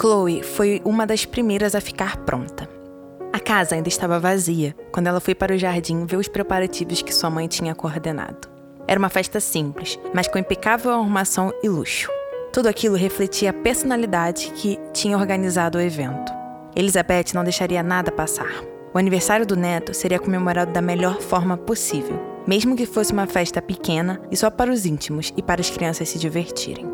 Chloe foi uma das primeiras a ficar pronta. A casa ainda estava vazia quando ela foi para o jardim ver os preparativos que sua mãe tinha coordenado. Era uma festa simples, mas com impecável arrumação e luxo. Tudo aquilo refletia a personalidade que tinha organizado o evento. Elizabeth não deixaria nada passar. O aniversário do neto seria comemorado da melhor forma possível, mesmo que fosse uma festa pequena e só para os íntimos e para as crianças se divertirem.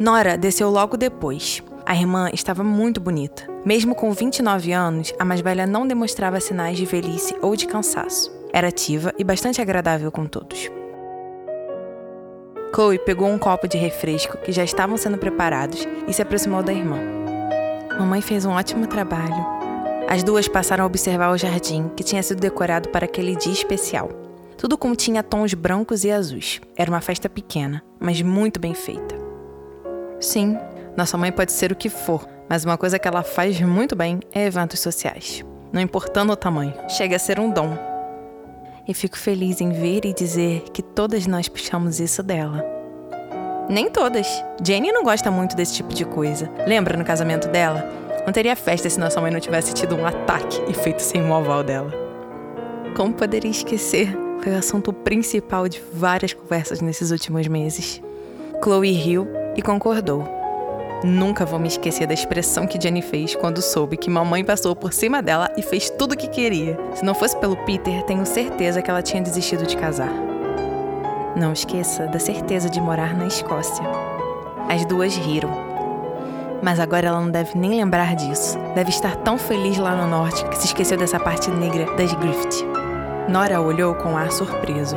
Nora desceu logo depois. A irmã estava muito bonita. Mesmo com 29 anos, a mais velha não demonstrava sinais de velhice ou de cansaço. Era ativa e bastante agradável com todos. Chloe pegou um copo de refresco que já estavam sendo preparados e se aproximou da irmã. Mamãe fez um ótimo trabalho. As duas passaram a observar o jardim, que tinha sido decorado para aquele dia especial. Tudo continha tons brancos e azuis. Era uma festa pequena, mas muito bem feita. Sim, nossa mãe pode ser o que for, mas uma coisa que ela faz muito bem é eventos sociais. Não importando o tamanho, chega a ser um dom e fico feliz em ver e dizer que todas nós puxamos isso dela. Nem todas. Jenny não gosta muito desse tipo de coisa. Lembra no casamento dela? Não teria festa se nossa mãe não tivesse tido um ataque e feito sem o aval dela. Como poderia esquecer? Foi o assunto principal de várias conversas nesses últimos meses. Chloe riu e concordou. Nunca vou me esquecer da expressão que Jenny fez quando soube que mamãe passou por cima dela e fez tudo o que queria. Se não fosse pelo Peter, tenho certeza que ela tinha desistido de casar. Não esqueça da certeza de morar na Escócia. As duas riram. Mas agora ela não deve nem lembrar disso. Deve estar tão feliz lá no norte que se esqueceu dessa parte negra das Griffith. Nora olhou com ar surpreso.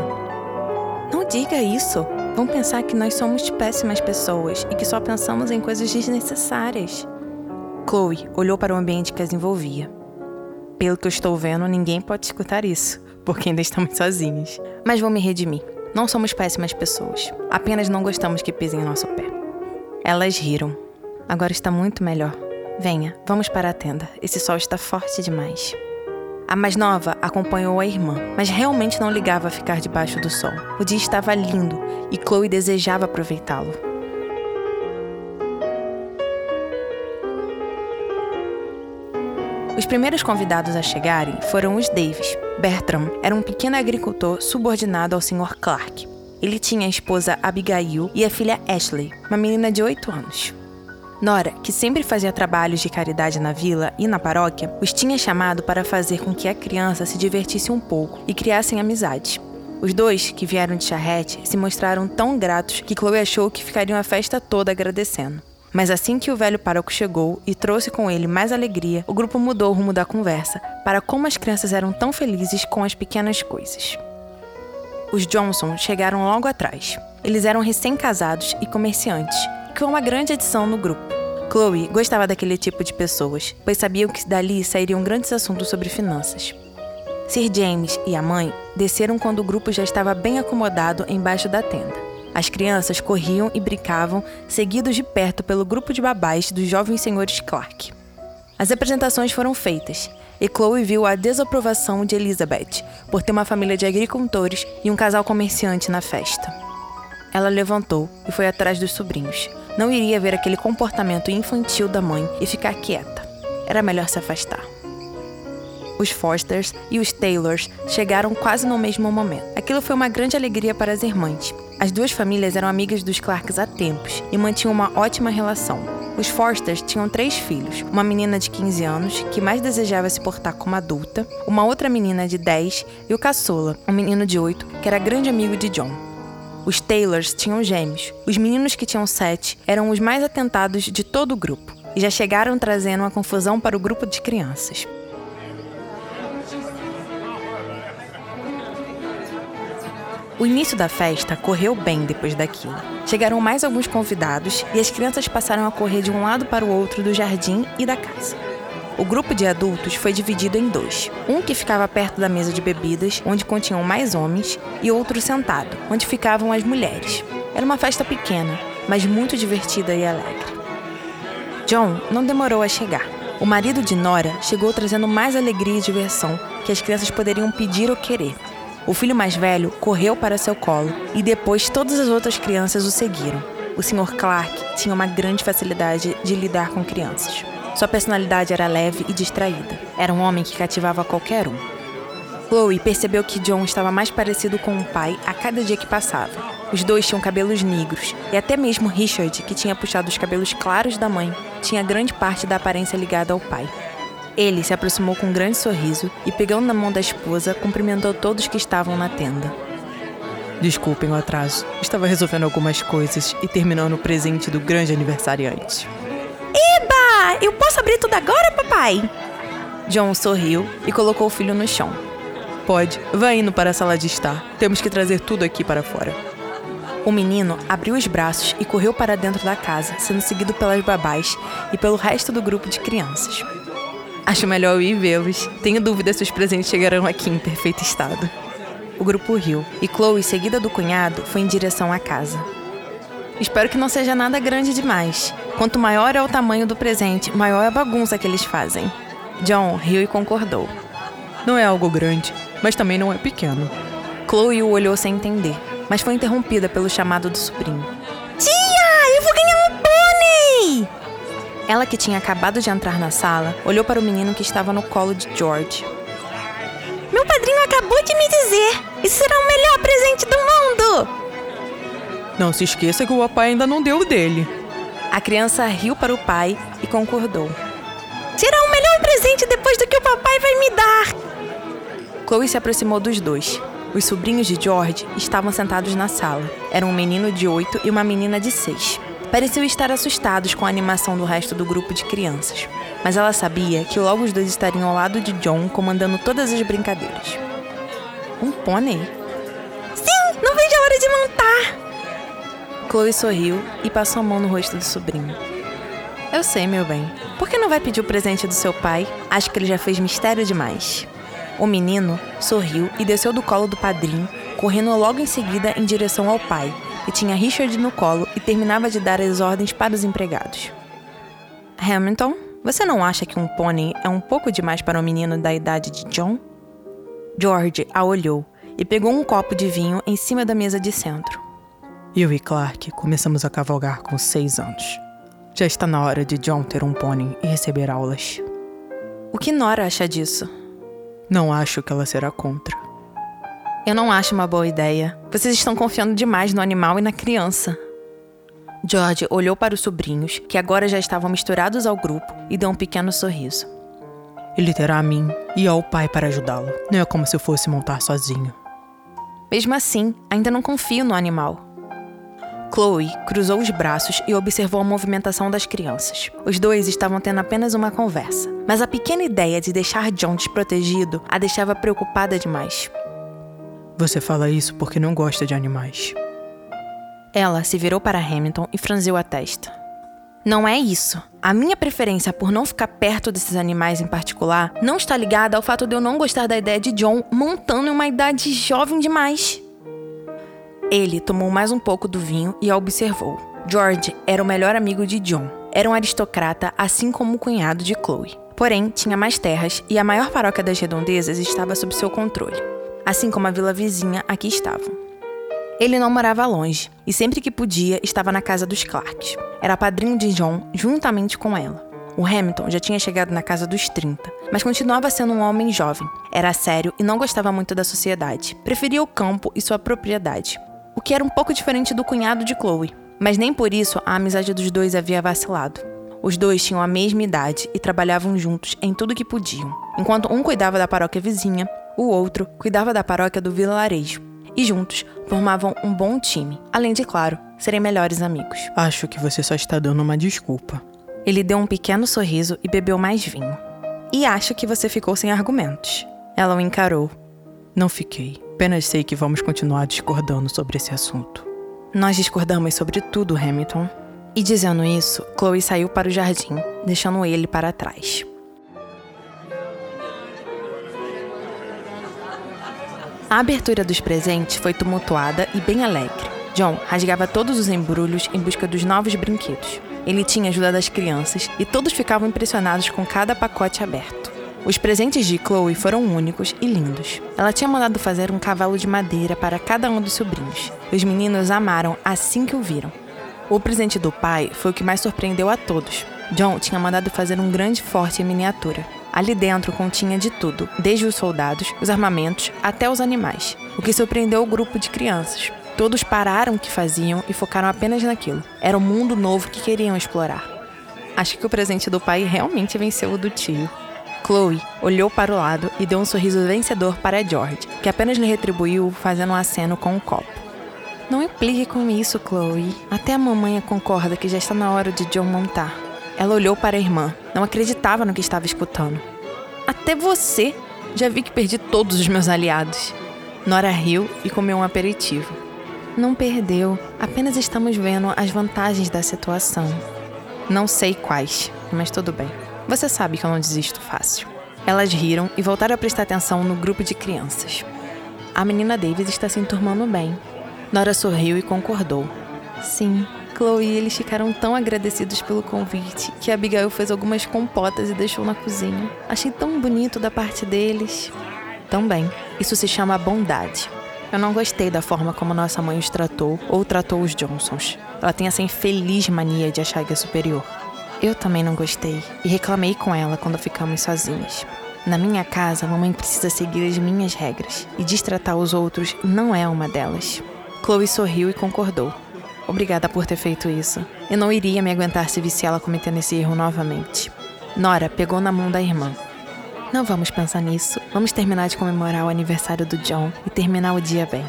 Não diga isso. Vão pensar que nós somos péssimas pessoas e que só pensamos em coisas desnecessárias. Chloe olhou para o ambiente que as envolvia. Pelo que eu estou vendo, ninguém pode escutar isso, porque ainda estamos sozinhos. Mas vou me redimir. Não somos péssimas pessoas. Apenas não gostamos que pisem em nosso pé. Elas riram. Agora está muito melhor. Venha, vamos para a tenda. Esse sol está forte demais. A mais nova acompanhou a irmã, mas realmente não ligava a ficar debaixo do sol. O dia estava lindo e Chloe desejava aproveitá-lo. Os primeiros convidados a chegarem foram os Davis. Bertram era um pequeno agricultor subordinado ao Sr. Clark. Ele tinha a esposa Abigail e a filha Ashley, uma menina de 8 anos. Nora, que sempre fazia trabalhos de caridade na vila e na paróquia, os tinha chamado para fazer com que a criança se divertisse um pouco e criassem amizade. Os dois, que vieram de charrete, se mostraram tão gratos que Chloe achou que ficariam a festa toda agradecendo. Mas assim que o velho pároco chegou e trouxe com ele mais alegria, o grupo mudou o rumo da conversa para como as crianças eram tão felizes com as pequenas coisas. Os Johnson chegaram logo atrás. Eles eram recém-casados e comerciantes, foi uma grande adição no grupo. Chloe gostava daquele tipo de pessoas, pois sabiam que dali sairiam grandes assuntos sobre finanças. Sir James e a mãe desceram quando o grupo já estava bem acomodado embaixo da tenda. As crianças corriam e brincavam, seguidos de perto pelo grupo de babás dos jovens senhores Clark. As apresentações foram feitas, e Chloe viu a desaprovação de Elizabeth por ter uma família de agricultores e um casal comerciante na festa. Ela levantou e foi atrás dos sobrinhos, não iria ver aquele comportamento infantil da mãe e ficar quieta. Era melhor se afastar. Os Fosters e os Taylors chegaram quase no mesmo momento. Aquilo foi uma grande alegria para as irmãs. As duas famílias eram amigas dos Clarks há tempos e mantinham uma ótima relação. Os Fosters tinham três filhos: uma menina de 15 anos, que mais desejava se portar como adulta, uma outra menina de 10 e o caçula, um menino de 8, que era grande amigo de John. Os Taylors tinham gêmeos. Os meninos que tinham sete eram os mais atentados de todo o grupo e já chegaram trazendo uma confusão para o grupo de crianças. O início da festa correu bem depois daquilo. Chegaram mais alguns convidados e as crianças passaram a correr de um lado para o outro do jardim e da casa. O grupo de adultos foi dividido em dois. Um que ficava perto da mesa de bebidas, onde continham mais homens, e outro sentado, onde ficavam as mulheres. Era uma festa pequena, mas muito divertida e alegre. John não demorou a chegar. O marido de Nora chegou trazendo mais alegria e diversão que as crianças poderiam pedir ou querer. O filho mais velho correu para seu colo e depois todas as outras crianças o seguiram. o Sr. Clark tinha uma grande facilidade de lidar com crianças. Sua personalidade era leve e distraída. Era um homem que cativava qualquer um. Chloe percebeu que John estava mais parecido com o pai a cada dia que passava. Os dois tinham cabelos negros, e até mesmo Richard, que tinha puxado os cabelos claros da mãe, tinha grande parte da aparência ligada ao pai. Ele se aproximou com um grande sorriso e, pegando na mão da esposa, cumprimentou todos que estavam na tenda. Desculpem o atraso. Estava resolvendo algumas coisas e terminando o presente do grande aniversariante. Eba! Eu posso abrir tudo agora, papai? John sorriu e colocou o filho no chão. Pode. Vá indo para a sala de estar. Temos que trazer tudo aqui para fora. O menino abriu os braços e correu para dentro da casa, sendo seguido pelas babás e pelo resto do grupo de crianças. Acho melhor eu ir vê-los. Tenho dúvida se os presentes chegarão aqui em perfeito estado. O grupo riu e Chloe, seguida do cunhado, foi em direção à casa. Espero que não seja nada grande demais. Quanto maior é o tamanho do presente, maior é a bagunça que eles fazem. John riu e concordou. Não é algo grande, mas também não é pequeno. Chloe o olhou sem entender, mas foi interrompida pelo chamado do sobrinho. Tia, eu vou ganhar um pônei! Ela, que tinha acabado de entrar na sala, olhou para o menino que estava no colo de George. Meu padrinho acabou de me dizer: isso será o melhor presente do mundo! Não se esqueça que o papai ainda não deu o dele. A criança riu para o pai e concordou. Será o melhor presente depois do que o papai vai me dar! Chloe se aproximou dos dois. Os sobrinhos de George estavam sentados na sala. Era um menino de oito e uma menina de seis. Pareciam estar assustados com a animação do resto do grupo de crianças, mas ela sabia que logo os dois estariam ao lado de John comandando todas as brincadeiras. Um pônei? Sim, não vejo a hora de montar! Chloe sorriu e passou a mão no rosto do sobrinho. Eu sei, meu bem. Por que não vai pedir o presente do seu pai? Acho que ele já fez mistério demais. O menino sorriu e desceu do colo do padrinho, correndo logo em seguida em direção ao pai, e tinha Richard no colo e terminava de dar as ordens para os empregados. Hamilton, você não acha que um pônei é um pouco demais para um menino da idade de John? George a olhou e pegou um copo de vinho em cima da mesa de centro. Eu e Clark começamos a cavalgar com seis anos. Já está na hora de John ter um pônei e receber aulas. O que Nora acha disso? Não acho que ela será contra. Eu não acho uma boa ideia. Vocês estão confiando demais no animal e na criança. George olhou para os sobrinhos, que agora já estavam misturados ao grupo, e deu um pequeno sorriso. Ele terá a mim e ao pai para ajudá-lo. Não é como se eu fosse montar sozinho. Mesmo assim, ainda não confio no animal. Chloe cruzou os braços e observou a movimentação das crianças. Os dois estavam tendo apenas uma conversa, mas a pequena ideia de deixar John desprotegido a deixava preocupada demais. Você fala isso porque não gosta de animais. Ela se virou para Hamilton e franziu a testa. Não é isso. A minha preferência por não ficar perto desses animais em particular não está ligada ao fato de eu não gostar da ideia de John montando em uma idade jovem demais. Ele tomou mais um pouco do vinho e a observou. George era o melhor amigo de John. Era um aristocrata, assim como o cunhado de Chloe. Porém, tinha mais terras e a maior paróquia das redondezas estava sob seu controle assim como a vila vizinha aqui estavam. Ele não morava longe e sempre que podia estava na casa dos Clarks. Era padrinho de John juntamente com ela. O Hamilton já tinha chegado na casa dos 30, mas continuava sendo um homem jovem. Era sério e não gostava muito da sociedade. Preferia o campo e sua propriedade, que era um pouco diferente do cunhado de Chloe. Mas nem por isso a amizade dos dois havia vacilado. Os dois tinham a mesma idade e trabalhavam juntos em tudo que podiam. Enquanto um cuidava da paróquia vizinha, o outro cuidava da paróquia do vilarejo. E juntos formavam um bom time, além de, claro, serem melhores amigos. Acho que você só está dando uma desculpa. Ele deu um pequeno sorriso e bebeu mais vinho. E acho que você ficou sem argumentos. Ela o encarou. Não fiquei. Apenas sei que vamos continuar discordando sobre esse assunto. Nós discordamos sobre tudo, Hamilton. E dizendo isso, Chloe saiu para o jardim, deixando ele para trás. A abertura dos presentes foi tumultuada e bem alegre. John rasgava todos os embrulhos em busca dos novos brinquedos. Ele tinha ajuda das crianças e todos ficavam impressionados com cada pacote aberto. Os presentes de Chloe foram únicos e lindos. Ela tinha mandado fazer um cavalo de madeira para cada um dos sobrinhos. Os meninos amaram assim que o viram. O presente do pai foi o que mais surpreendeu a todos. John tinha mandado fazer um grande forte em miniatura. Ali dentro continha de tudo, desde os soldados, os armamentos, até os animais, o que surpreendeu o grupo de crianças. Todos pararam o que faziam e focaram apenas naquilo. Era um mundo novo que queriam explorar. Acho que o presente do pai realmente venceu o do tio. Chloe olhou para o lado e deu um sorriso vencedor para George, que apenas lhe retribuiu fazendo um aceno com o um copo. Não implique com isso, Chloe. Até a mamãe concorda que já está na hora de John montar. Ela olhou para a irmã. Não acreditava no que estava escutando. Até você! Já vi que perdi todos os meus aliados. Nora riu e comeu um aperitivo. Não perdeu, apenas estamos vendo as vantagens da situação. Não sei quais, mas tudo bem. Você sabe que eu não desisto fácil. Elas riram e voltaram a prestar atenção no grupo de crianças. A menina Davis está se enturmando bem. Nora sorriu e concordou. Sim, Chloe e eles ficaram tão agradecidos pelo convite que Abigail fez algumas compotas e deixou na cozinha. Achei tão bonito da parte deles. Também, isso se chama bondade. Eu não gostei da forma como nossa mãe os tratou ou tratou os Johnsons. Ela tem essa infeliz mania de achar que é superior. Eu também não gostei e reclamei com ela quando ficamos sozinhas. Na minha casa, a mamãe precisa seguir as minhas regras e destratar os outros não é uma delas. Chloe sorriu e concordou. Obrigada por ter feito isso. Eu não iria me aguentar se visse ela cometendo esse erro novamente. Nora pegou na mão da irmã. Não vamos pensar nisso. Vamos terminar de comemorar o aniversário do John e terminar o dia bem.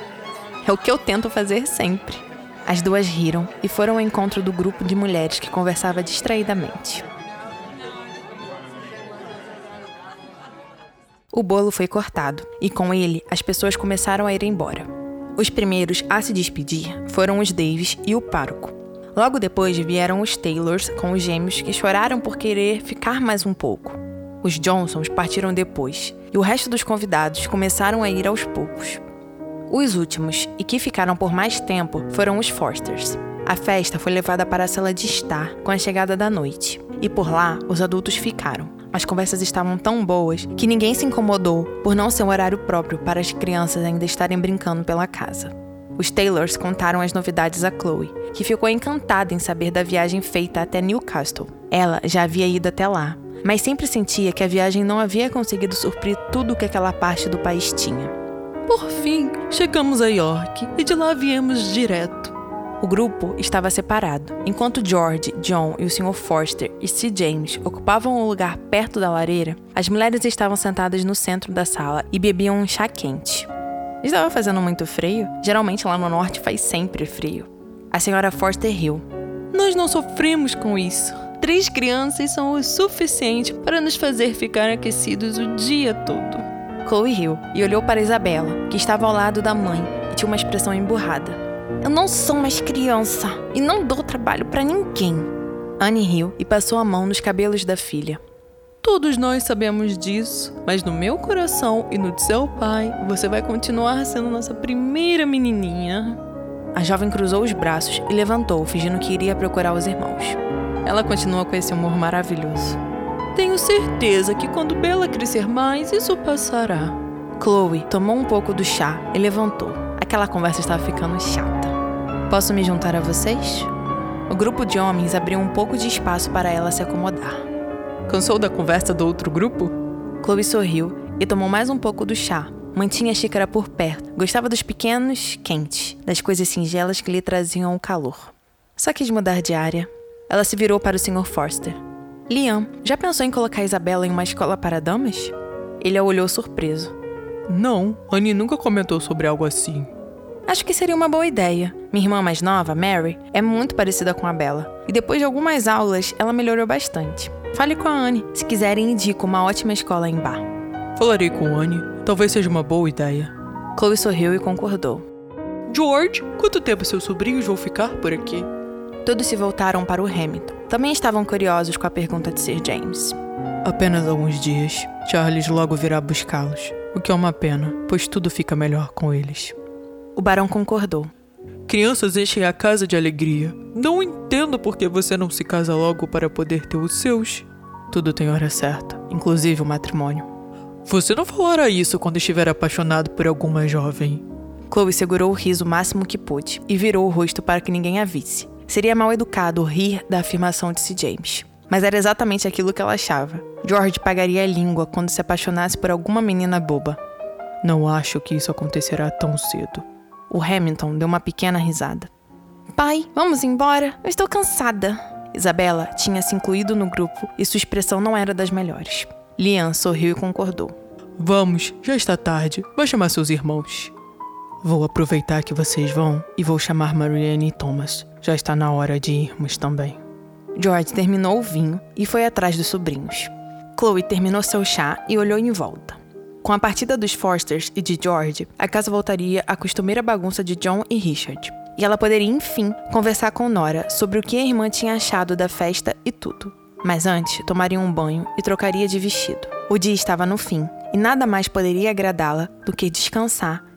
É o que eu tento fazer sempre. As duas riram e foram ao encontro do grupo de mulheres que conversava distraidamente. O bolo foi cortado e com ele as pessoas começaram a ir embora. Os primeiros a se despedir foram os Davis e o pároco. Logo depois vieram os Taylors com os gêmeos que choraram por querer ficar mais um pouco. Os Johnsons partiram depois e o resto dos convidados começaram a ir aos poucos. Os últimos, e que ficaram por mais tempo, foram os Forsters. A festa foi levada para a sala de estar com a chegada da noite, e por lá os adultos ficaram. As conversas estavam tão boas que ninguém se incomodou por não ser um horário próprio para as crianças ainda estarem brincando pela casa. Os Taylors contaram as novidades a Chloe, que ficou encantada em saber da viagem feita até Newcastle. Ela já havia ido até lá, mas sempre sentia que a viagem não havia conseguido suprir tudo o que aquela parte do país tinha. Por fim, chegamos a York e de lá viemos direto. O grupo estava separado. Enquanto George, John e o Sr. Forster e C. James ocupavam um lugar perto da lareira, as mulheres estavam sentadas no centro da sala e bebiam um chá quente. Estava fazendo muito frio? Geralmente lá no norte faz sempre frio. A senhora Forster riu. Nós não sofremos com isso. Três crianças são o suficiente para nos fazer ficar aquecidos o dia todo. Chloe riu e olhou para Isabela, que estava ao lado da mãe e tinha uma expressão emburrada. Eu não sou mais criança e não dou trabalho para ninguém. Anne riu e passou a mão nos cabelos da filha. Todos nós sabemos disso, mas no meu coração e no de seu pai, você vai continuar sendo nossa primeira menininha. A jovem cruzou os braços e levantou, fingindo que iria procurar os irmãos. Ela continua com esse humor maravilhoso. Tenho certeza que quando Bela crescer mais, isso passará. Chloe tomou um pouco do chá e levantou. Aquela conversa estava ficando chata. Posso me juntar a vocês? O grupo de homens abriu um pouco de espaço para ela se acomodar. Cansou da conversa do outro grupo? Chloe sorriu e tomou mais um pouco do chá. Mantinha a xícara por perto. Gostava dos pequenos quentes, das coisas singelas que lhe traziam o calor. Só quis mudar de área. Ela se virou para o Sr. Forster. Liam, já pensou em colocar Isabela em uma escola para damas? Ele a olhou surpreso. Não, Annie nunca comentou sobre algo assim. Acho que seria uma boa ideia. Minha irmã mais nova, Mary, é muito parecida com a Bella. E depois de algumas aulas, ela melhorou bastante. Fale com a Anne. Se quiserem, indico uma ótima escola em Bar. Falarei com Anne. Talvez seja uma boa ideia. Chloe sorriu e concordou. George, quanto tempo seus sobrinhos vão ficar por aqui? Todos se voltaram para o Hamilton. Também estavam curiosos com a pergunta de Sir James. Apenas alguns dias. Charles logo virá buscá-los. O que é uma pena, pois tudo fica melhor com eles. O barão concordou. Crianças enchem a casa de alegria. Não entendo por que você não se casa logo para poder ter os seus. Tudo tem hora certa, inclusive o matrimônio. Você não falará isso quando estiver apaixonado por alguma jovem. Chloe segurou o riso o máximo que pôde e virou o rosto para que ninguém a visse. Seria mal educado rir da afirmação de C. James. Mas era exatamente aquilo que ela achava. George pagaria a língua quando se apaixonasse por alguma menina boba. Não acho que isso acontecerá tão cedo. O Hamilton deu uma pequena risada. Pai, vamos embora. Eu estou cansada. Isabela tinha se incluído no grupo e sua expressão não era das melhores. Lian sorriu e concordou. Vamos, já está tarde. Vai chamar seus irmãos. Vou aproveitar que vocês vão e vou chamar Marianne e Thomas. Já está na hora de irmos também. George terminou o vinho e foi atrás dos sobrinhos. Chloe terminou seu chá e olhou em volta. Com a partida dos Forsters e de George, a casa voltaria à costumeira bagunça de John e Richard. E ela poderia, enfim, conversar com Nora sobre o que a irmã tinha achado da festa e tudo. Mas antes, tomaria um banho e trocaria de vestido. O dia estava no fim, e nada mais poderia agradá-la do que descansar